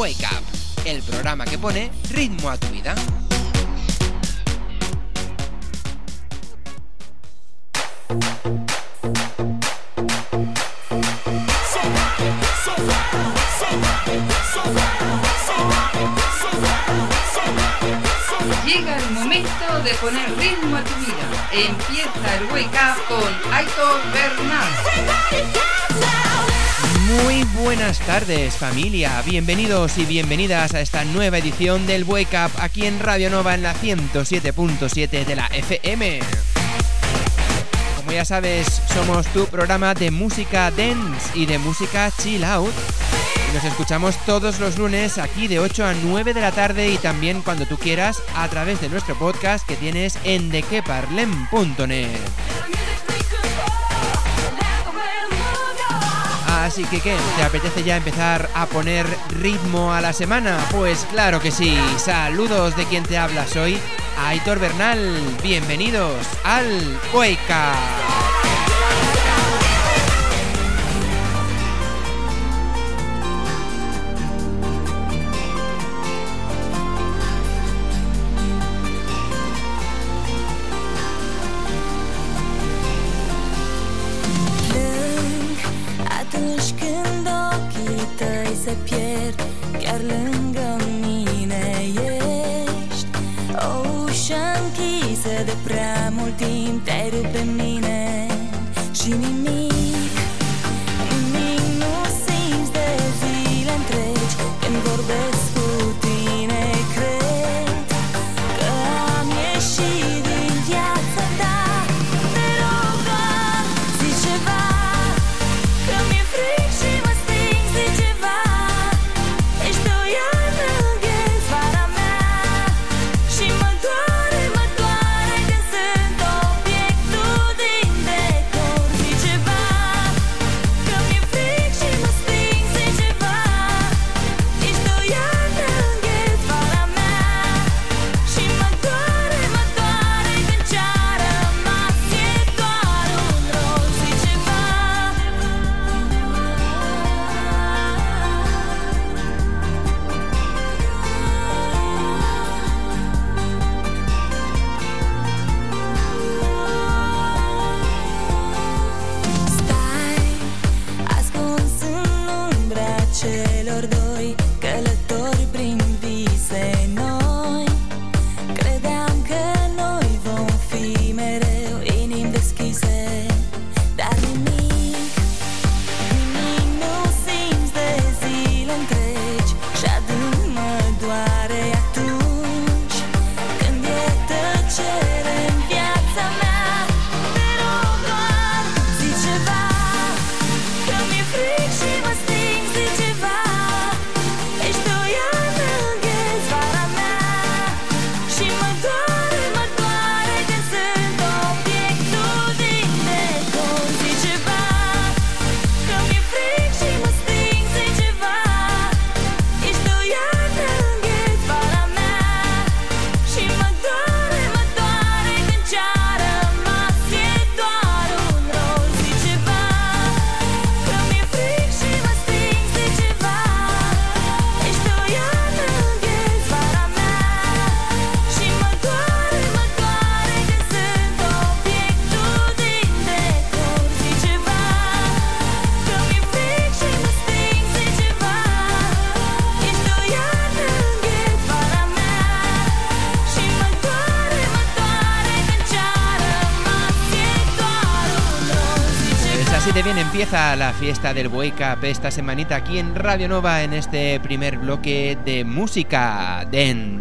Wake Up, el programa que pone ritmo a tu vida. Llega el momento de poner ritmo a tu vida. Empieza buenas tardes familia, bienvenidos y bienvenidas a esta nueva edición del Wake Up aquí en Radio Nova en la 107.7 de la FM. Como ya sabes, somos tu programa de música dance y de música chill out. Nos escuchamos todos los lunes aquí de 8 a 9 de la tarde y también cuando tú quieras a través de nuestro podcast que tienes en dequeparlem.net. Así que, ¿qué? ¿Te apetece ya empezar a poner ritmo a la semana? Pues claro que sí. Saludos de quien te habla. Soy Aitor Bernal. Bienvenidos al Wake fiesta del Wake Up esta semanita aquí en Radio Nova en este primer bloque de música dance.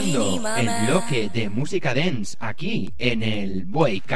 Escuchando el bloque de música dance aquí en el Wake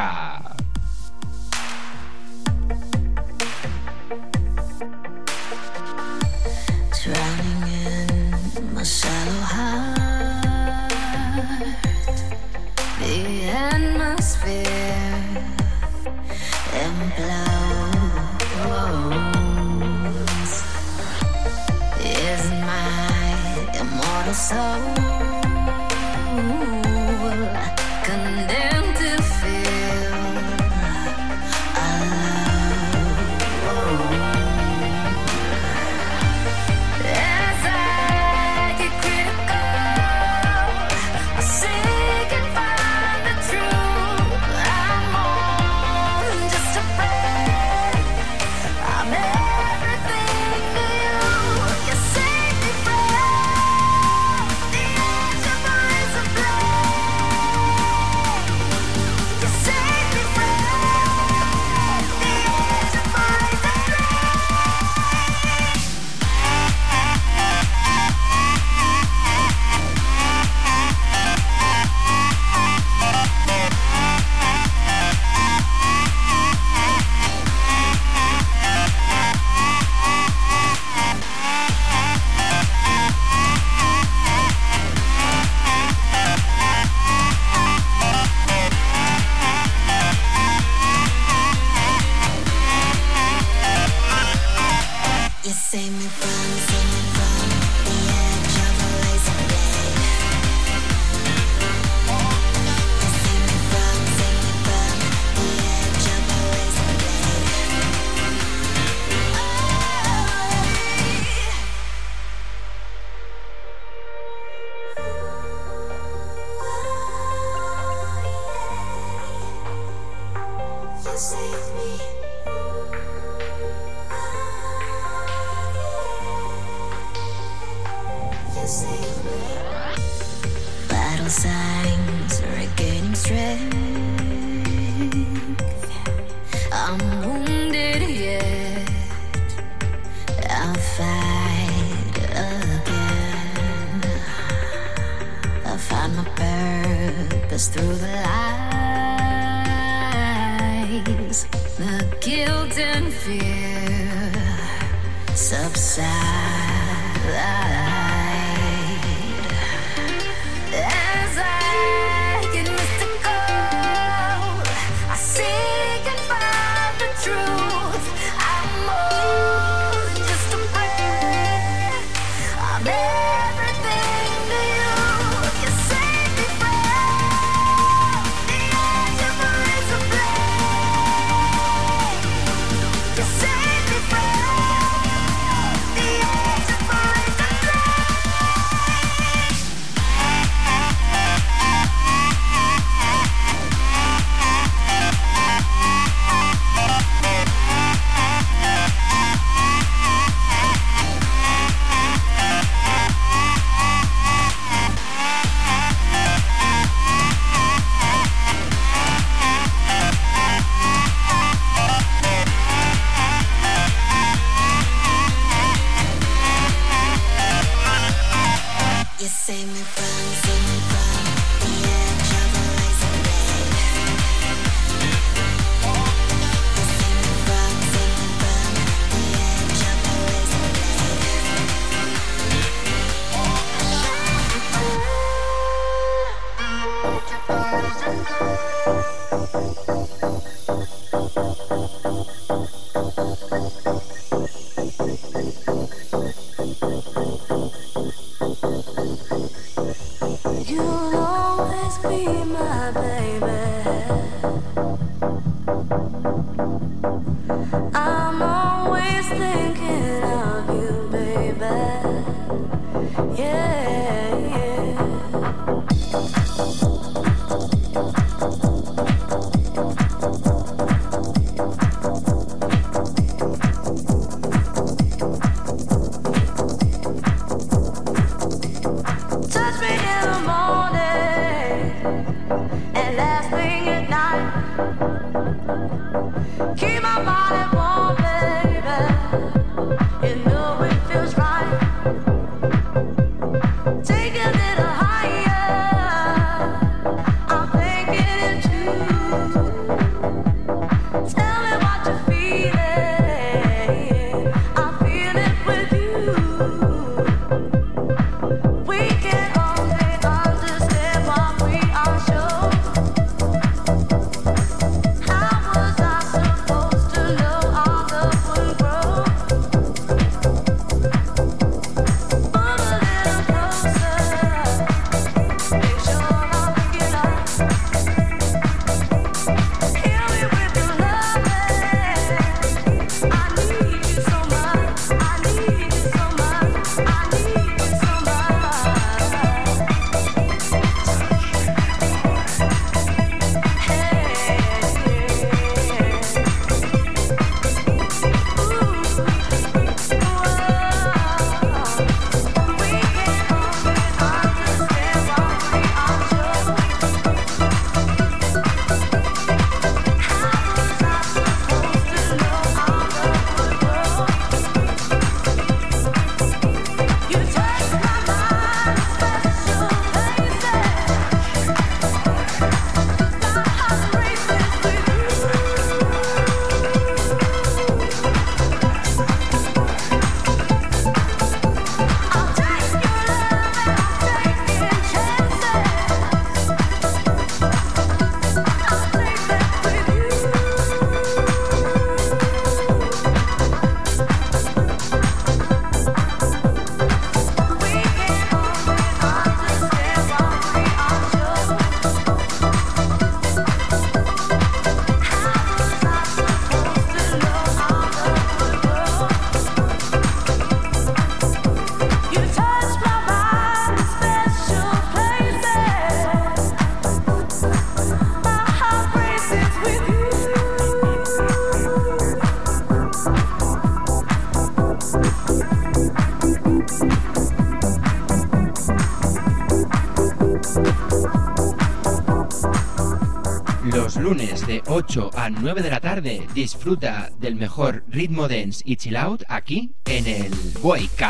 8 a 9 de la tarde disfruta del mejor ritmo dance y chill out aquí en el Wake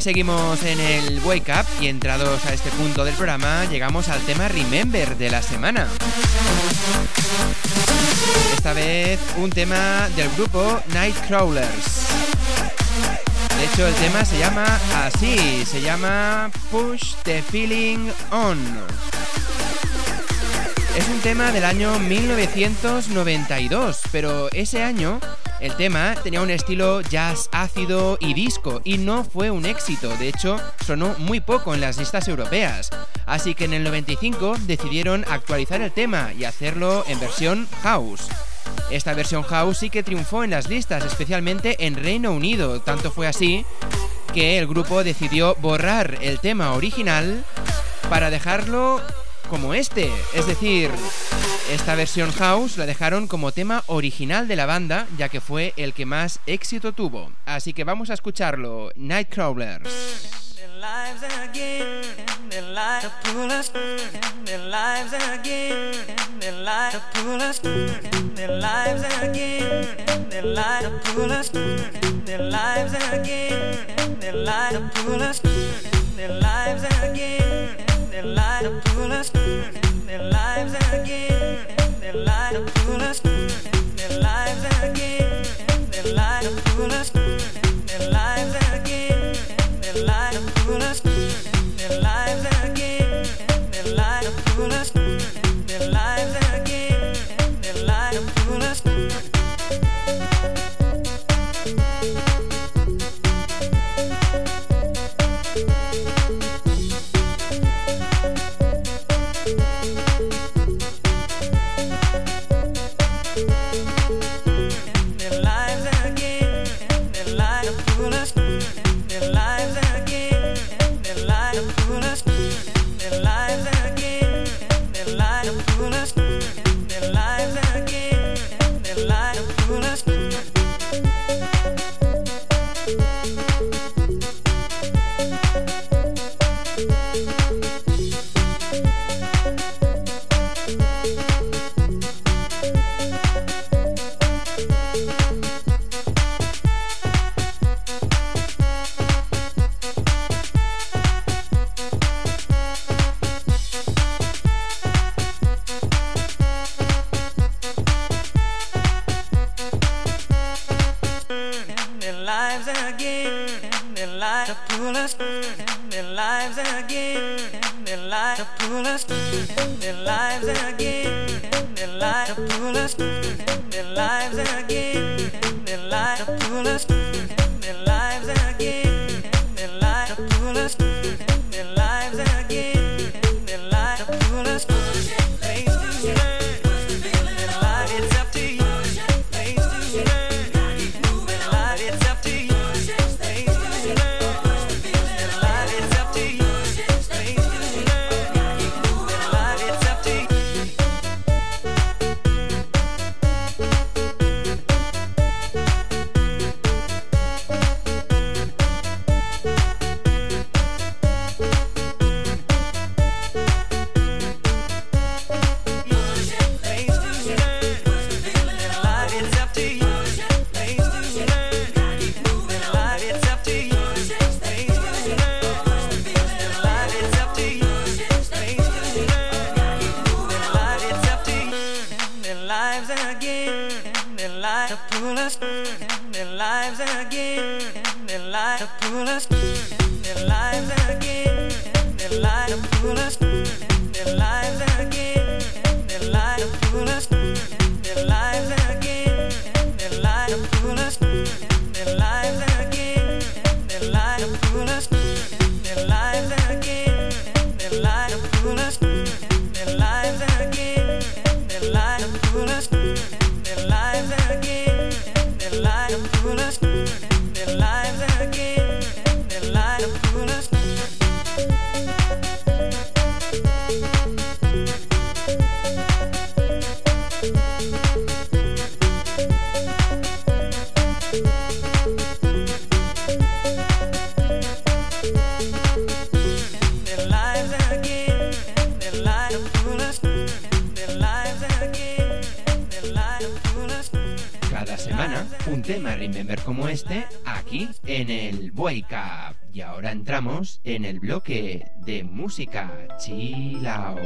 seguimos en el Wake Up y entrados a este punto del programa llegamos al tema Remember de la semana. Esta vez un tema del grupo Nightcrawlers. De hecho el tema se llama así, se llama Push the Feeling On. Es un tema del año 1992, pero ese año el tema tenía un estilo jazz ácido y disco y no fue un éxito, de hecho sonó muy poco en las listas europeas. Así que en el 95 decidieron actualizar el tema y hacerlo en versión house. Esta versión house sí que triunfó en las listas, especialmente en Reino Unido, tanto fue así que el grupo decidió borrar el tema original para dejarlo como este. Es decir, esta versión house la dejaron como tema original de la banda, ya que fue el que más éxito tuvo. Así que vamos a escucharlo, Nightcrawlers. light up to us, their lives again, their light up to us. in their lives, to pull us in their lives. Y ahora entramos en el bloque de música chilao.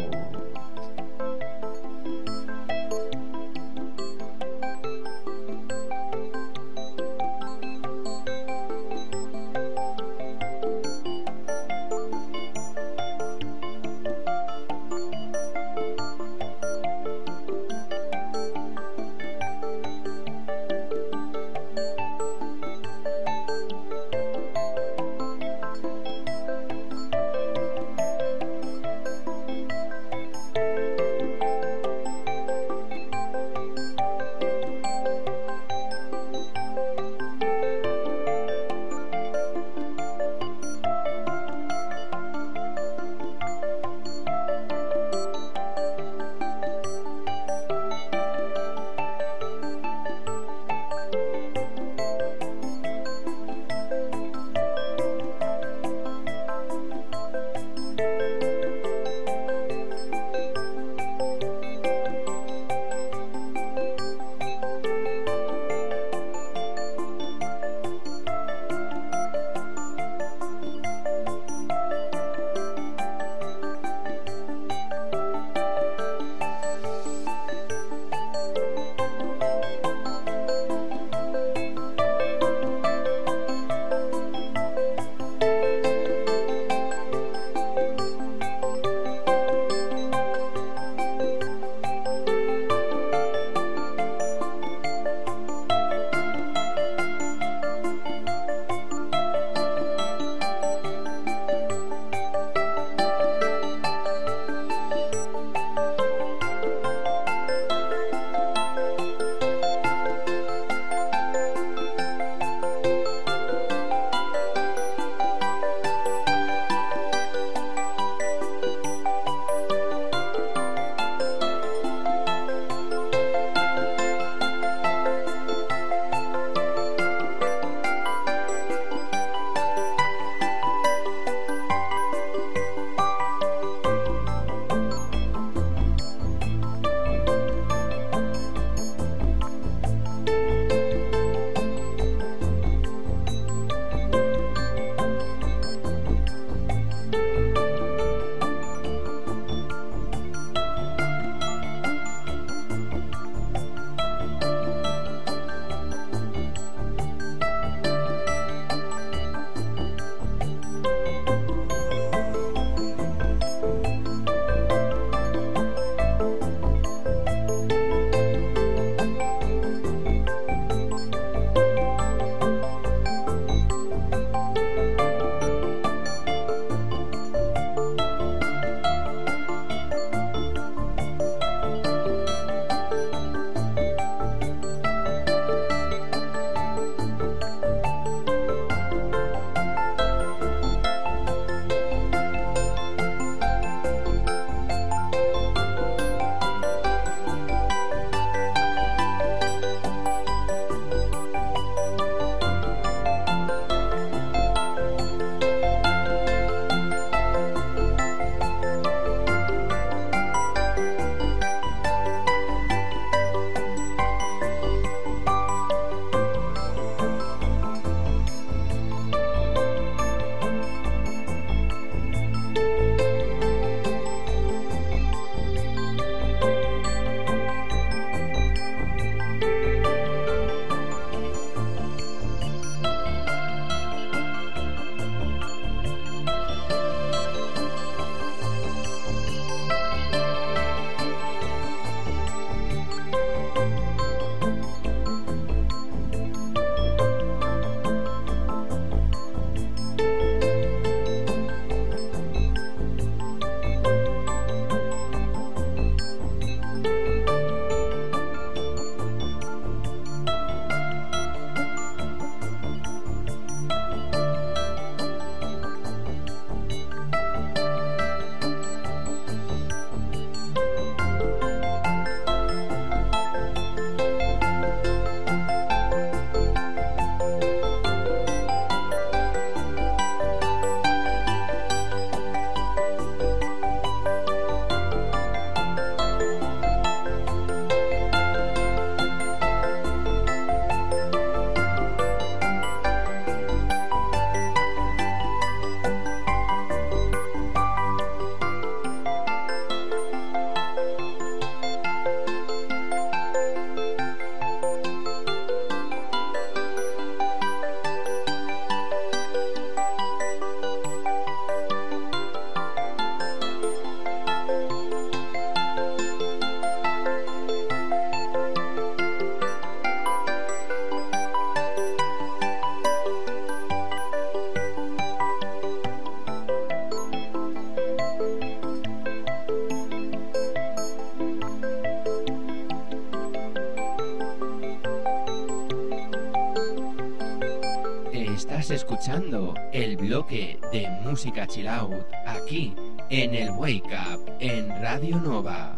El bloque de música chill out aquí en el Wake Up en Radio Nova.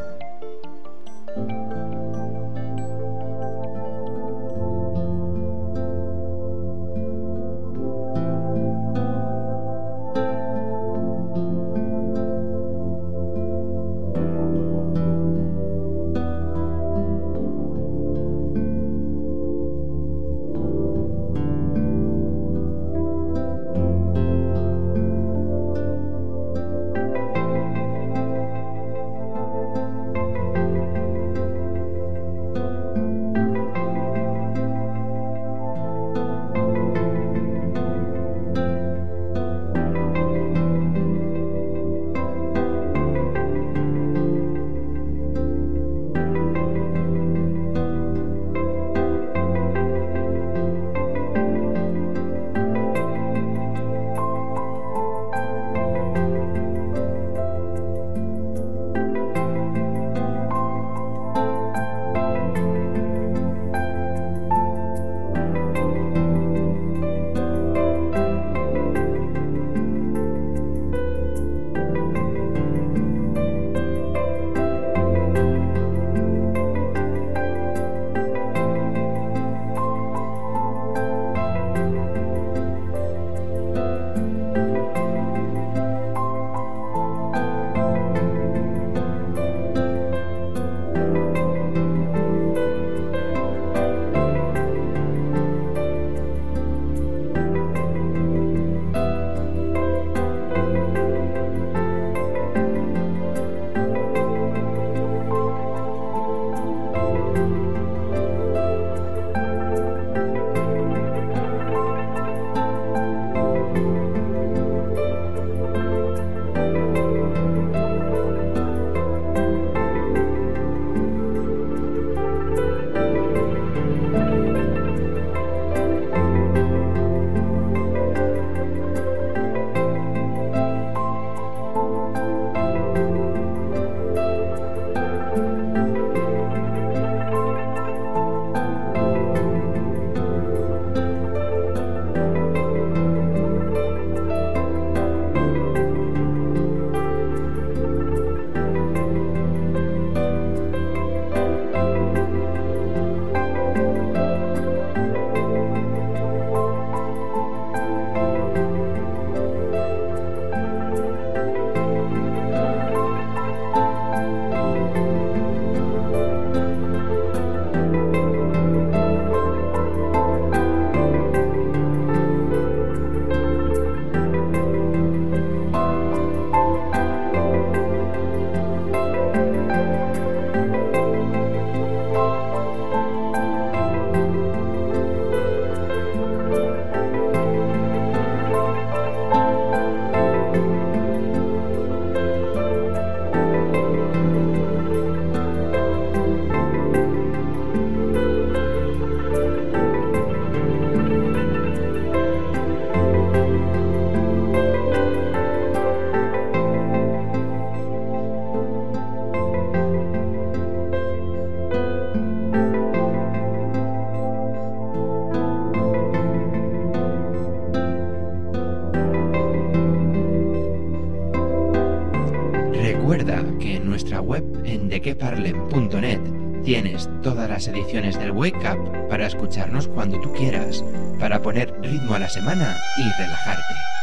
Tienes todas las ediciones del Wake Up para escucharnos cuando tú quieras, para poner ritmo a la semana y relajarte.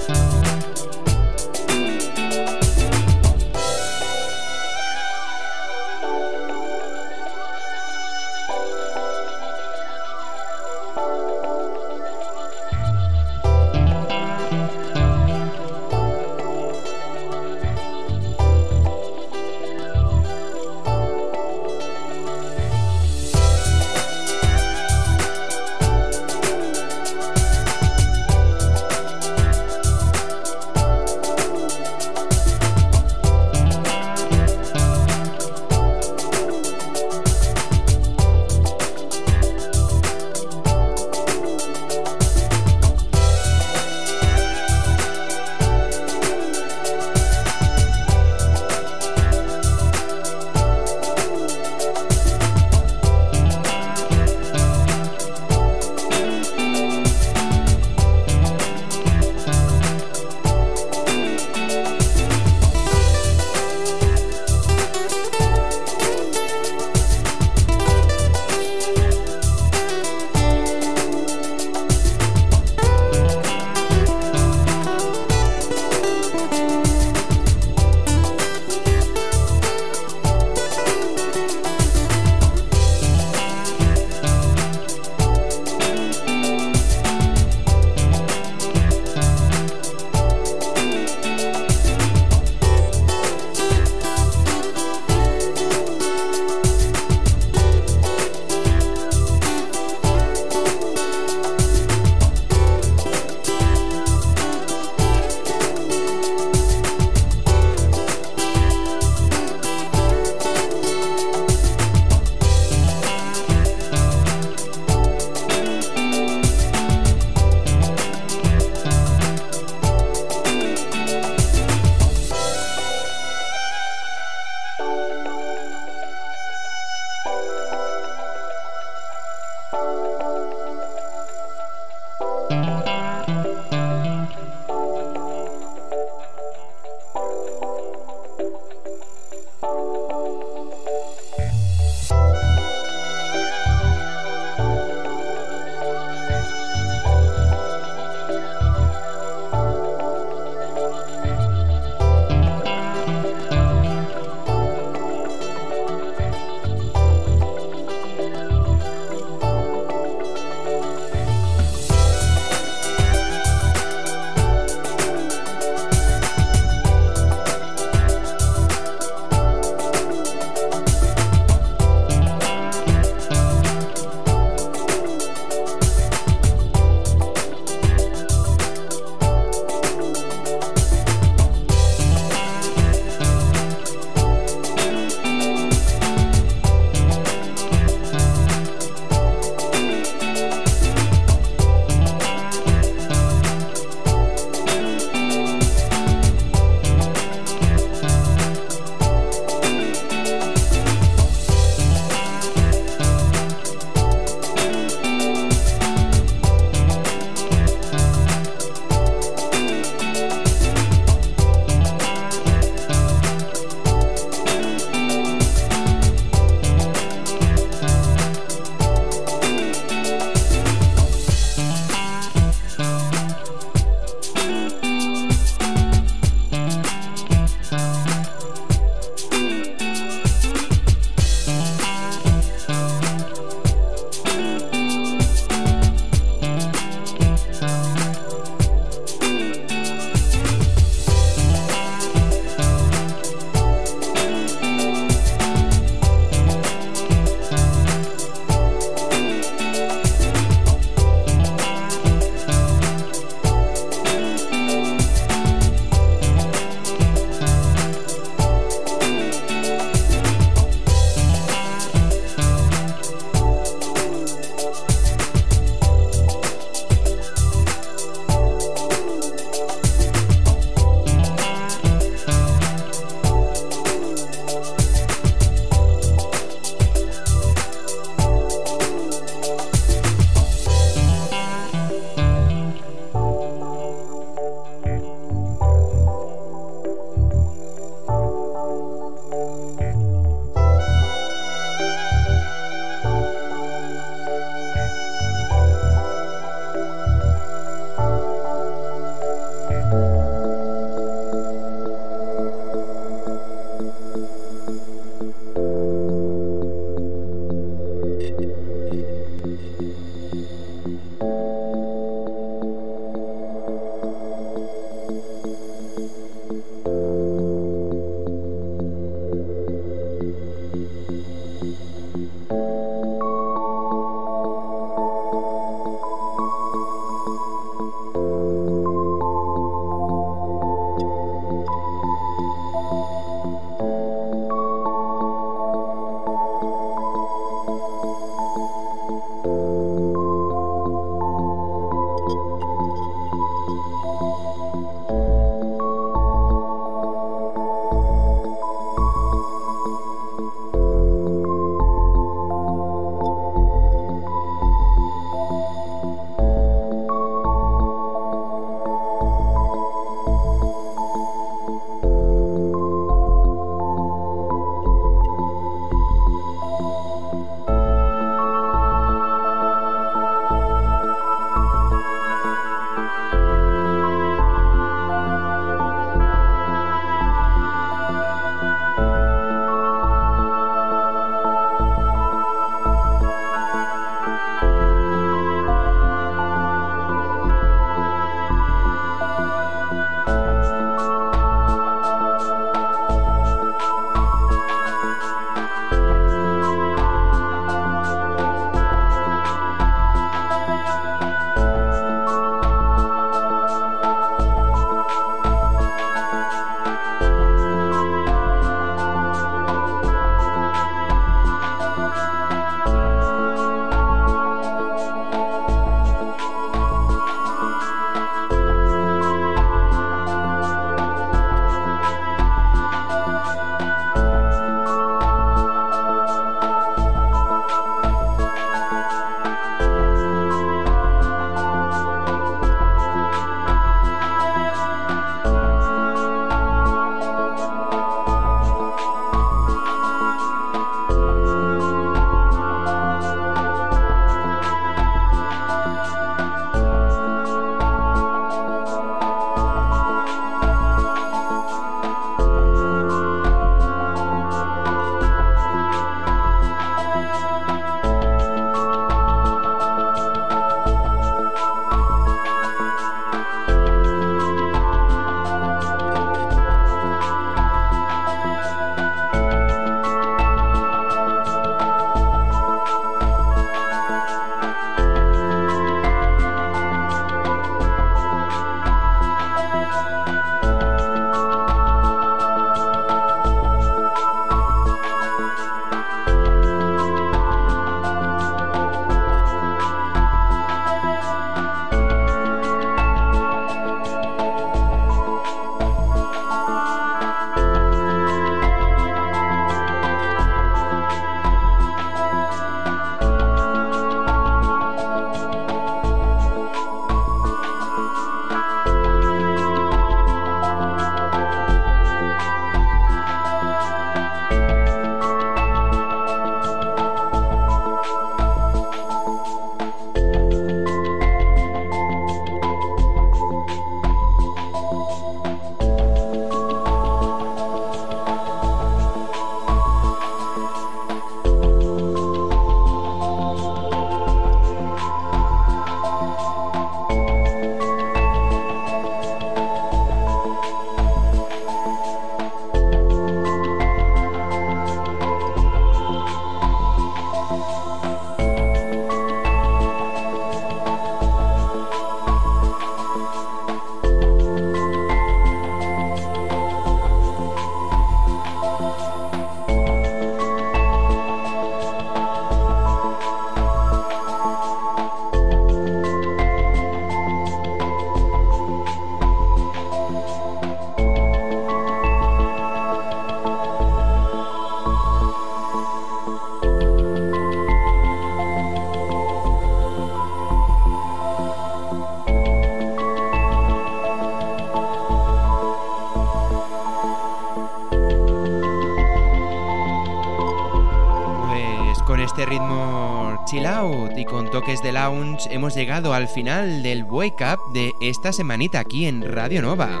Lounge hemos llegado al final del Wake Up de esta semanita aquí en Radio Nova.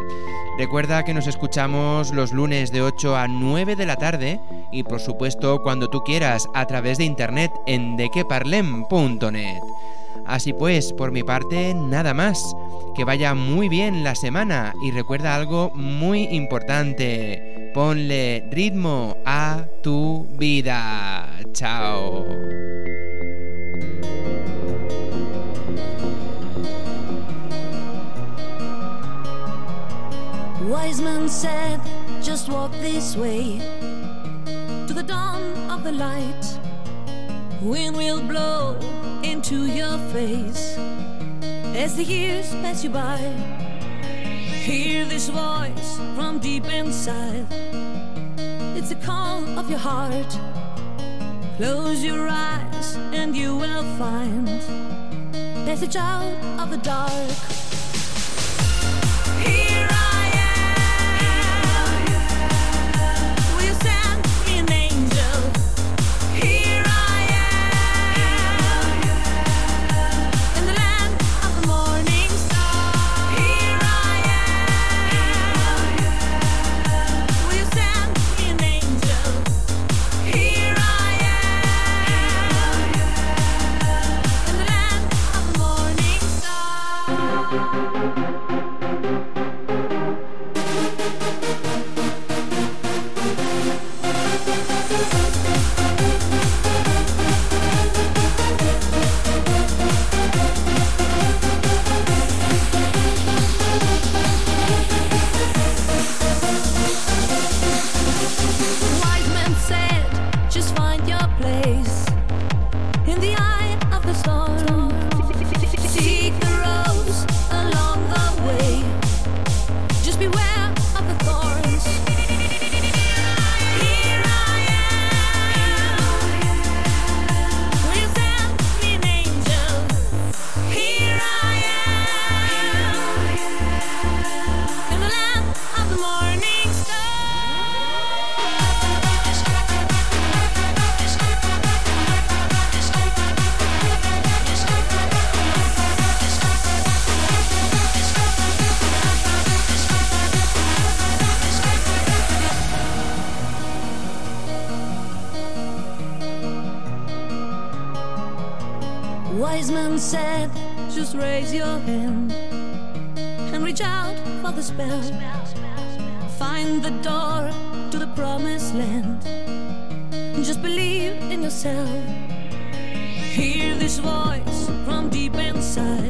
Recuerda que nos escuchamos los lunes de 8 a 9 de la tarde y por supuesto cuando tú quieras a través de internet en dequeparlem.net. Así pues, por mi parte, nada más. Que vaya muy bien la semana y recuerda algo muy importante. Ponle ritmo a tu vida. Chao. Wise man said, just walk this way to the dawn of the light. Wind will blow into your face as the years pass you by. Hear this voice from deep inside. It's a call of your heart. Close your eyes and you will find passage out of the dark. Raise your hand and reach out for the spell. Find the door to the promised land. Just believe in yourself. Hear this voice from deep inside.